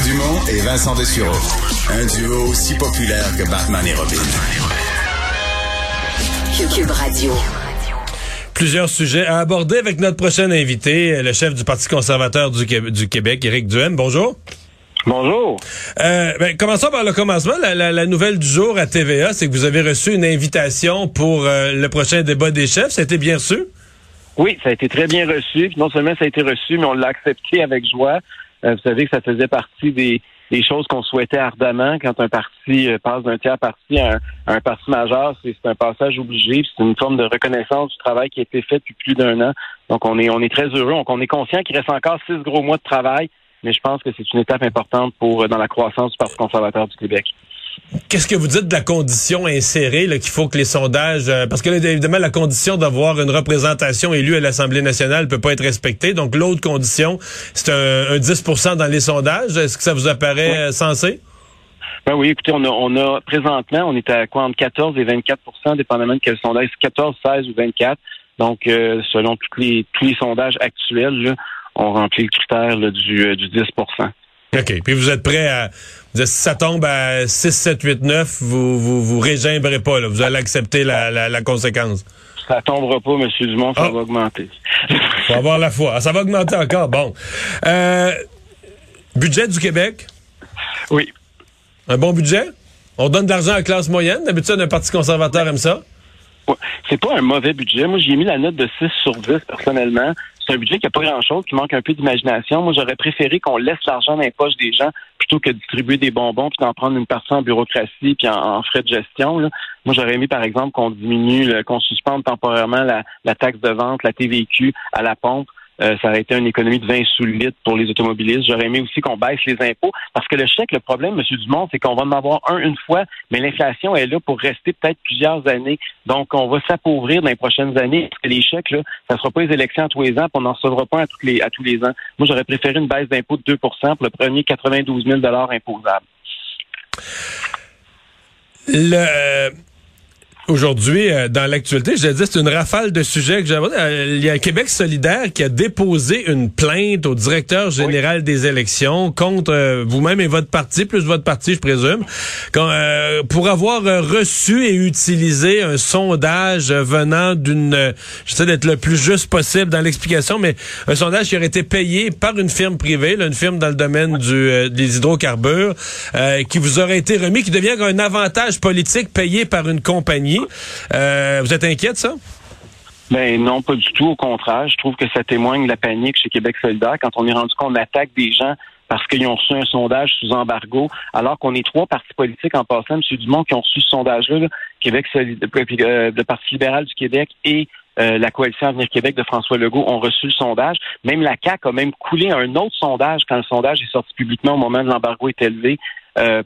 Mario Dumont et Vincent Dessureau. Un duo aussi populaire que Batman et Robin. Cube Radio. Plusieurs sujets à aborder avec notre prochain invité, le chef du Parti conservateur du, Québec, Éric Duhem. Bonjour. Bonjour. Euh, ben, commençons par le commencement. La, nouvelle du jour à TVA, c'est que vous avez reçu une invitation pour euh, le prochain débat des chefs. Ça a été bien reçu? Oui, ça a été très bien reçu. non seulement ça a été reçu, mais on l'a accepté avec joie. Euh, vous savez que ça faisait partie des, choses qu'on souhaitait ardemment quand un parti euh, passe d'un tiers parti à un, parti majeur. C'est un passage obligé. C'est une forme de reconnaissance du travail qui a été fait depuis plus d'un an. Donc, on est, on est très heureux. Donc, on est conscient qu'il reste encore six gros mois de travail, mais je pense que c'est une étape importante pour dans la croissance du Parti conservateur du Québec. Qu'est-ce que vous dites de la condition insérée qu'il faut que les sondages euh, parce que évidemment la condition d'avoir une représentation élue à l'Assemblée nationale peut pas être respectée. Donc l'autre condition c'est un, 10% dans les sondages. Est-ce que ça vous apparaît euh, sensé? Ben oui, écoutez, on a, on a présentement, on est à quoi entre 14 et 24% dépendamment de quel sondage, 14, 16 ou 24. Donc, euh, selon tous les tous les sondages actuels, on remplit le critère du, du 10 OK. Puis vous êtes prêt à. si ça tombe à 6, 7, 8, 9, vous vous, vous régimberez pas, là. Vous allez accepter la, la, la conséquence. Ça tombera pas, M. Dumont, ça ah. va augmenter. Faut avoir la foi. Ah, ça va augmenter encore. Bon. Euh, budget du Québec? Oui. Un bon budget? On donne de l'argent à la classe moyenne. D'habitude, un parti conservateur aime ça. C'est pas un mauvais budget. Moi, j'ai mis la note de 6 sur 10 personnellement c'est un budget qui n'a pas grand-chose, qui manque un peu d'imagination. Moi, j'aurais préféré qu'on laisse l'argent dans les poches des gens plutôt que de distribuer des bonbons puis d'en prendre une partie en bureaucratie puis en, frais de gestion. Moi, j'aurais aimé, par exemple, qu'on diminue, qu'on suspende temporairement la, la taxe de vente, la TVQ à la pompe euh, ça aurait été une économie de 20 sous litre pour les automobilistes. J'aurais aimé aussi qu'on baisse les impôts parce que le chèque, le problème, M. Dumont, c'est qu'on va en avoir un une fois, mais l'inflation est là pour rester peut-être plusieurs années. Donc, on va s'appauvrir dans les prochaines années parce que les chèques, là, ça ne sera pas les élections à tous les ans, puis on n'en recevra pas à, tous les, à tous les ans. Moi, j'aurais préféré une baisse d'impôts de 2% pour le premier 92 000 imposable. Le, Aujourd'hui, euh, dans l'actualité, je dit, c'est une rafale de sujets que j'avais. Euh, il y a Québec solidaire qui a déposé une plainte au directeur général des élections contre euh, vous-même et votre parti, plus votre parti, je présume, pour avoir reçu et utilisé un sondage venant d'une, j'essaie d'être le plus juste possible dans l'explication, mais un sondage qui aurait été payé par une firme privée, une firme dans le domaine du, des hydrocarbures, qui vous aurait été remis, qui devient un avantage politique payé par une compagnie. Euh, vous êtes inquiète, ça? Ben non, pas du tout. Au contraire, je trouve que ça témoigne de la panique chez Québec solidaire quand on est rendu qu'on attaque des gens parce qu'ils ont reçu un sondage sous embargo, alors qu'on est trois partis politiques en passant, M. Dumont, qui ont reçu ce sondage-là, Québec solidaire, euh, le Parti libéral du Québec et euh, la coalition Avenir Québec de François Legault ont reçu le sondage. Même la CAQ a même coulé un autre sondage quand le sondage est sorti publiquement au moment de l'embargo est élevé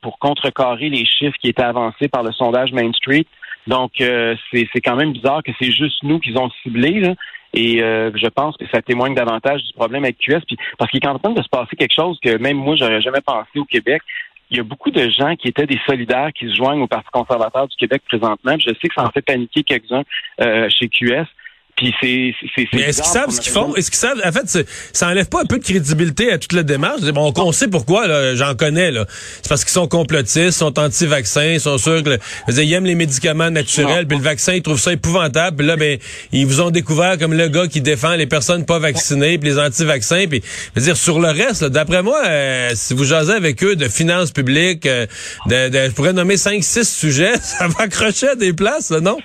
pour contrecarrer les chiffres qui étaient avancés par le sondage Main Street. Donc, euh, c'est quand même bizarre que c'est juste nous qu'ils ont ciblé. Là. Et euh, je pense que ça témoigne davantage du problème avec QS. Puis, parce qu'il est en train de se passer quelque chose que même moi, j'aurais jamais pensé au Québec. Il y a beaucoup de gens qui étaient des solidaires qui se joignent au Parti conservateur du Québec présentement. je sais que ça en fait paniquer quelques-uns euh, chez QS. Puis c'est Mais est-ce qu'ils savent ce qu'ils font? Est-ce qu'ils savent? En fait, ça enlève pas un peu de crédibilité à toute la démarche. Bon, on sait pourquoi. J'en connais. là. C'est parce qu'ils sont complotistes, sont anti-vaccins, sont sûrs que ils aiment les médicaments naturels. Puis le vaccin, ils trouvent ça épouvantable. Puis là, ben, ils vous ont découvert comme le gars qui défend les personnes pas vaccinées, puis les anti-vaccins. Puis, dire sur le reste, d'après moi, euh, si vous jasez avec eux de finances publiques, euh, de, de, je pourrais nommer cinq, six sujets, ça va accrocher à des places, non?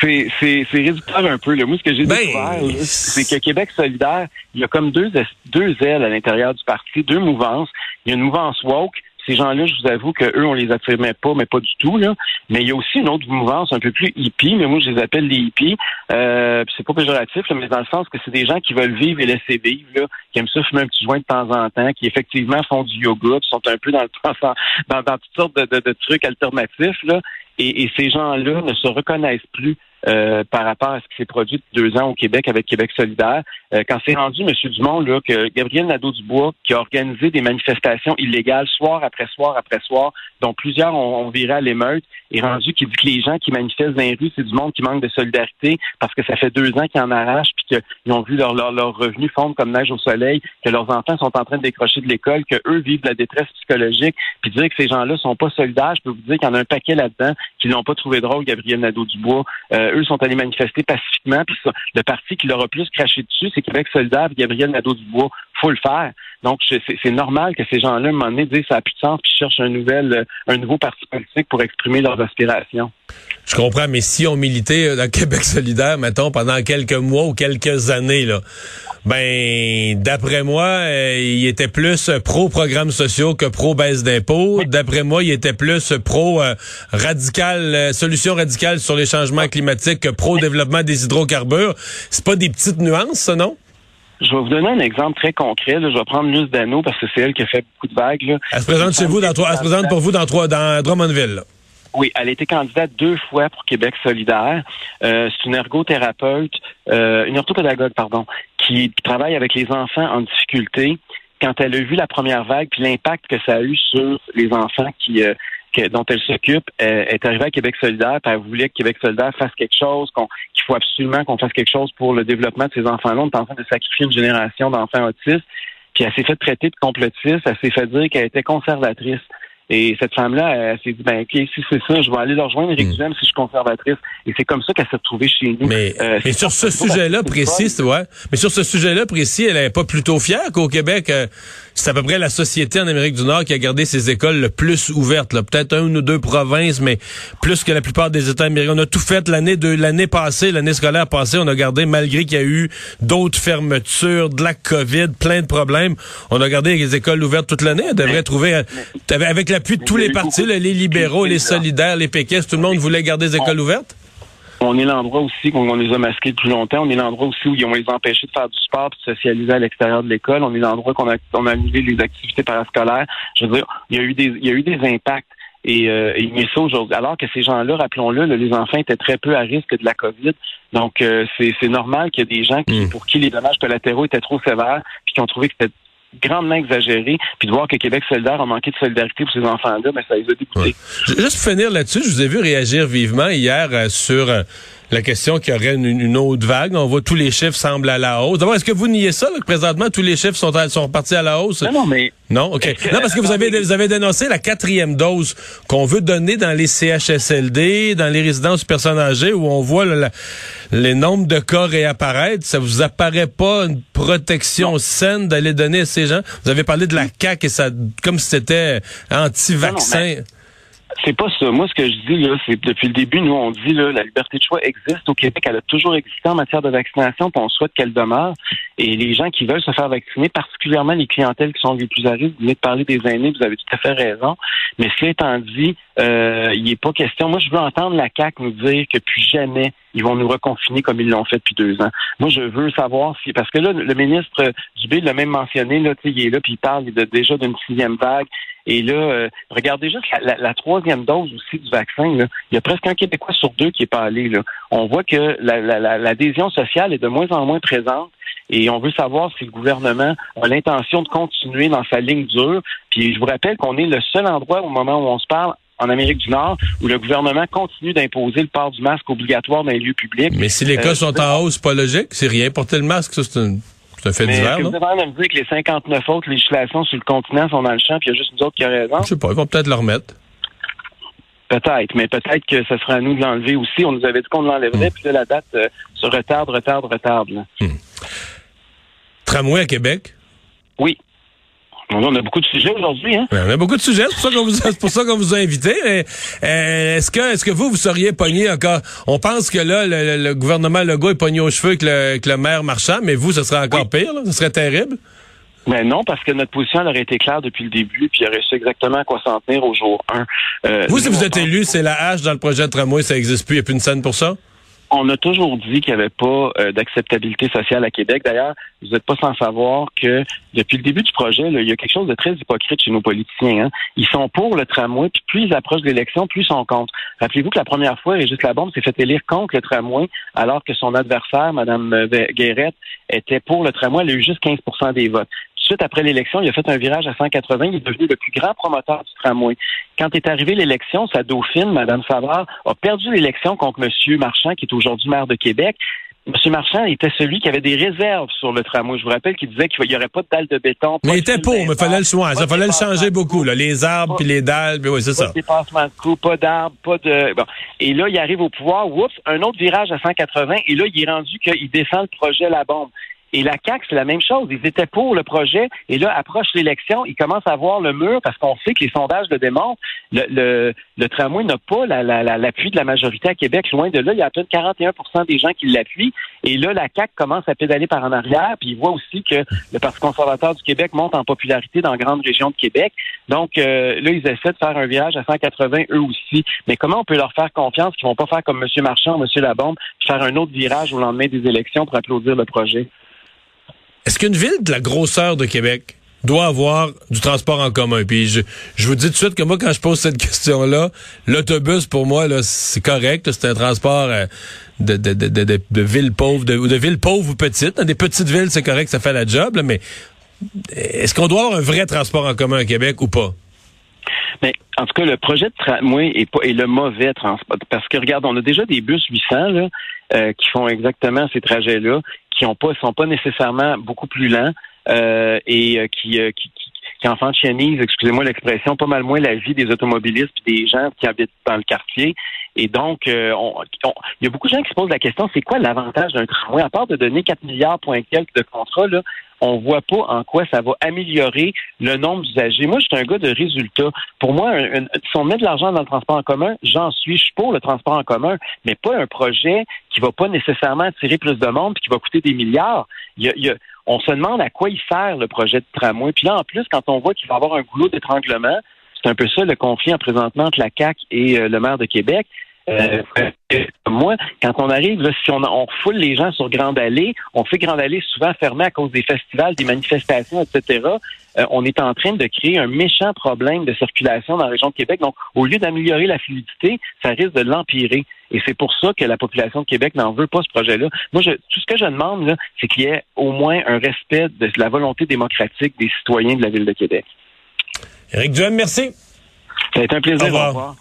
C'est, c'est, c'est réducteur un peu. Là. Moi, ce que j'ai ben, découvert, c'est que Québec solidaire, il y a comme deux, deux ailes à l'intérieur du parti, deux mouvances. Il y a une mouvance woke. Ces gens-là, je vous avoue qu'eux, on les affirmait pas, mais pas du tout. Là. Mais il y a aussi une autre mouvance un peu plus hippie, mais moi, je les appelle les hippies. Euh, c'est pas péjoratif, mais dans le sens que c'est des gens qui veulent vivre et laisser vivre, là, qui aiment ça fumer un petit joint de temps en temps, qui effectivement font du yoga, qui sont un peu dans, le, dans, dans toutes sortes de, de, de trucs alternatifs. Là. Et, et ces gens-là ne se reconnaissent plus euh, par rapport à ce qui s'est produit depuis deux ans au Québec avec Québec solidaire. Euh, quand c'est rendu, M. Dumont, là, que Gabriel Nadeau-Dubois, qui a organisé des manifestations illégales soir après soir après soir, dont plusieurs ont, ont viré à l'émeute, est rendu qui dit que les gens qui manifestent dans les rues, c'est du monde qui manque de solidarité parce que ça fait deux ans qu'ils en arrachent puis qu'ils ont vu leur, leur, leur revenu fondre comme neige au soleil, que leurs enfants sont en train de décrocher de l'école, que eux vivent de la détresse psychologique, puis dire que ces gens-là sont pas solidaires, je peux vous dire qu'il y en a un paquet là-dedans qui n'ont pas trouvé drôle, Gabriel Nadeau-Dubois. Euh, eux sont allés manifester pacifiquement, puis le parti qui leur a plus craché dessus, c'est Québec solidaire, Gabriel Nadeau-Dubois. Faut le faire. Donc, c'est normal que ces gens-là, à un moment donné, disent ça n'a plus de sens, puis cherchent un, nouvel, euh, un nouveau parti politique pour exprimer leurs aspirations. Je comprends, mais si on militait dans Québec solidaire, mettons, pendant quelques mois ou quelques années, là, ben, d'après moi, euh, il était plus pro-programmes sociaux que pro-baisse d'impôts. D'après moi, il était plus pro-radical, euh, solution radicale sur les changements climatiques que pro-développement des hydrocarbures. C'est pas des petites nuances, ça, non? Je vais vous donner un exemple très concret. Je vais prendre Luce Dano parce que c'est elle qui a fait beaucoup de vagues. Là. Elle se présente chez vous, dans trois, elle se présente pour vous dans, trois, dans Drummondville. Oui, elle a été candidate deux fois pour Québec solidaire. Euh, c'est une ergothérapeute, euh, une orthopédagogue, pardon, qui travaille avec les enfants en difficulté. Quand elle a vu la première vague, puis l'impact que ça a eu sur les enfants qui euh, dont elle s'occupe est arrivée à Québec solidaire, puis elle voulait que Québec solidaire fasse quelque chose, qu'il faut absolument qu'on fasse quelque chose pour le développement de ces enfants-là. On est en train de sacrifier une génération d'enfants autistes. Puis elle s'est fait traiter de complotiste, elle s'est fait dire qu'elle était conservatrice. Et cette femme-là, elle, s'est dit, ben ok, si c'est ça, je vais aller leur rejoindre Éric mm. si je suis conservatrice. Et c'est comme ça qu'elle s'est retrouvée chez nous. Mais, euh, sur ce sujet-là précis, ouais. Mais sur ce sujet-là précis, elle n'est pas plutôt fière qu'au Québec, euh, c'est à peu près la société en Amérique du Nord qui a gardé ses écoles le plus ouvertes. Peut-être une ou deux provinces, mais plus que la plupart des États américains. On a tout fait l'année de l'année passée, l'année scolaire passée, on a gardé, malgré qu'il y a eu d'autres fermetures, de la COVID, plein de problèmes, on a gardé les écoles ouvertes toute l'année. On devrait trouver, euh, avec l'appui de tous les partis, les libéraux, les solidaires, les péquistes, tout le monde voulait garder les écoles ouvertes? On est l'endroit aussi qu'on les a masqués depuis longtemps. On est l'endroit aussi où ils ont les empêchés de faire du sport et de socialiser à l'extérieur de l'école. On est l'endroit qu'on a, on a annulé les activités parascolaires. Je veux dire, il y a eu des, il y a eu des impacts. Et, euh, et ça aujourd'hui. Alors que ces gens-là, rappelons-le, les enfants étaient très peu à risque de la COVID. Donc, euh, c'est normal qu'il y ait des gens qui, hmm. pour qui les dommages collatéraux étaient trop sévères, puis qui ont trouvé que c'était grandement exagéré, puis de voir que Québec solidaire a manqué de solidarité pour ces enfants-là, mais ça les a dégoûtés. Juste pour finir là-dessus, je vous ai vu réagir vivement hier euh, sur euh, la question qu'il y aurait une, autre vague. On voit tous les chiffres semblent à la hausse. D'abord, est-ce que vous niez ça, que présentement, tous les chiffres sont, sont repartis à la hausse? Non, non, mais... Non, OK. non, parce que vous avez, vous avez dénoncé la quatrième dose qu'on veut donner dans les CHSLD, dans les résidences personnes âgées, où on voit les nombres de cas réapparaître. Ça vous apparaît pas une protection saine d'aller donner à ces gens? Vous avez parlé de la CAQ et ça, comme si c'était anti-vaccin. C'est pas ça. Moi, ce que je dis, là, c'est depuis le début, nous, on dit, là, la liberté de choix existe au Québec. Elle a toujours existé en matière de vaccination, puis on souhaite qu'elle demeure. Et les gens qui veulent se faire vacciner, particulièrement les clientèles qui sont les plus à risque, vous venez de parler des aînés, vous avez tout à fait raison. Mais cela étant dit, euh, il n'est pas question. Moi, je veux entendre la CAQ nous dire que plus jamais ils vont nous reconfiner comme ils l'ont fait depuis deux ans. Moi, je veux savoir si parce que là, le ministre Dubé l'a même mentionné, là, il est là, puis il parle déjà d'une sixième vague. Et là, euh, regardez juste la, troisième dose aussi du vaccin. Là. Il y a presque un Québécois sur deux qui est pas allé. Là. On voit que l'adhésion sociale est de moins en moins présente. Et on veut savoir si le gouvernement a l'intention de continuer dans sa ligne dure. Puis je vous rappelle qu'on est le seul endroit au moment où on se parle en Amérique du Nord où le gouvernement continue d'imposer le port du masque obligatoire dans les lieux publics. Mais si les cas euh, sont en hausse, pas logique, c'est rien. Porter le masque, ça c'est une c'est un fait divers, Vous avez me dire que les 59 autres législations sur le continent sont dans le champ, puis il y a juste une autre qui a raison. Je sais pas, ils vont peut-être le remettre. Peut-être, mais peut-être que ce sera à nous de l'enlever aussi. On nous avait dit qu'on l'enlèverait, hmm. puis là, la date euh, se retarde, retarde, retarde. Hmm. Tramway à Québec? Oui. On a beaucoup de sujets aujourd'hui, hein? on a beaucoup de sujets, c'est pour ça qu'on vous, a invité. Euh, est-ce que est-ce que vous, vous seriez pogné encore? On pense que là, le, gouvernement Legault est pogné aux cheveux avec le, maire marchand, mais vous, ce serait encore pire, Ce serait terrible? Mais ben non, parce que notre position elle aurait été claire depuis le début, puis il aurait su exactement à quoi s'en tenir au jour 1. Euh, vous, si vous êtes élu, c'est la hache dans le projet de tramway, ça n'existe plus, il n'y a plus une scène pour ça? On a toujours dit qu'il n'y avait pas euh, d'acceptabilité sociale à Québec. D'ailleurs, vous n'êtes pas sans savoir que depuis le début du projet, il y a quelque chose de très hypocrite chez nos politiciens. Hein. Ils sont pour le tramway, puis plus ils approchent de l'élection, plus ils sont contre. Rappelez-vous que la première fois, Régis Labombe s'est fait élire contre le tramway, alors que son adversaire, Mme Guérette, était pour le tramway. Elle a eu juste 15% des votes suite après l'élection, il a fait un virage à 180. Il est devenu le plus grand promoteur du tramway. Quand est arrivée l'élection, sa dauphine, Mme Savard, a perdu l'élection contre M. Marchand, qui est aujourd'hui maire de Québec. M. Marchand était celui qui avait des réserves sur le tramway. Je vous rappelle qu'il disait qu'il n'y aurait pas de dalles de béton. Mais il était pour, mais il fallait le soin. Ça fallait le changer beaucoup, là. Les arbres puis les dalles, oui, c'est ça. Pas de dépassement de coût, pas d'arbres, pas de. Bon. Et là, il arrive au pouvoir, oups, un autre virage à 180, et là, il est rendu qu'il descend le projet La Bombe. Et la CAQ, c'est la même chose. Ils étaient pour le projet. Et là, approche l'élection, ils commencent à voir le mur parce qu'on sait que les sondages le démontrent. Le, le, le tramway n'a pas l'appui la, de la majorité à Québec. Loin de là, il y a à peine 41% des gens qui l'appuient. Et là, la CAQ commence à pédaler par en arrière. Puis ils voient aussi que le Parti conservateur du Québec monte en popularité dans la grande région de Québec. Donc euh, là, ils essaient de faire un virage à 180 eux aussi. Mais comment on peut leur faire confiance qu'ils vont pas faire comme M. Marchand M. Labombe, faire un autre virage au lendemain des élections pour applaudir le projet? Est-ce qu'une ville de la grosseur de Québec doit avoir du transport en commun? Puis je, vous dis tout de suite que moi, quand je pose cette question-là, l'autobus, pour moi, c'est correct. C'est un transport euh, de, de, de, de, de villes pauvres, de, villes pauvres ou petites. Dans des petites villes, c'est correct, ça fait la job, mais est-ce qu'on doit avoir un vrai transport en commun à Québec ou pas? Mais en tout cas, le projet de tramway est, le mauvais transport. Parce que regarde, on a déjà des bus 800 là, euh, qui font exactement ces trajets-là, qui ont pas, sont pas nécessairement beaucoup plus lents euh, et euh, qui, qui, qui, qui enfantianisent, excusez-moi l'expression, pas mal moins la vie des automobilistes et des gens qui habitent dans le quartier. Et donc, il y a beaucoup de gens qui se posent la question, c'est quoi l'avantage d'un tramway? À part de donner 4 milliards point quelques de contrats, là, on voit pas en quoi ça va améliorer le nombre d'usagers. Moi, je suis un gars de résultats. Pour moi, si on met de l'argent dans le transport en commun, j'en suis. Je pour le transport en commun, mais pas un projet qui va pas nécessairement attirer plus de monde puis qui va coûter des milliards. On se demande à quoi il sert le projet de tramway. Puis là, en plus, quand on voit qu'il va avoir un goulot d'étranglement, c'est un peu ça le conflit en présentement entre la CAC et euh, le maire de Québec. Euh, moi, quand on arrive, là, si on, on foule les gens sur Grande Allée, on fait Grande Allée souvent fermée à cause des festivals, des manifestations, etc. Euh, on est en train de créer un méchant problème de circulation dans la région de Québec. Donc, au lieu d'améliorer la fluidité, ça risque de l'empirer. Et c'est pour ça que la population de Québec n'en veut pas ce projet-là. Moi, je, tout ce que je demande, c'est qu'il y ait au moins un respect de la volonté démocratique des citoyens de la ville de Québec. Éric Duhem, merci. Ça a été un plaisir. Au revoir.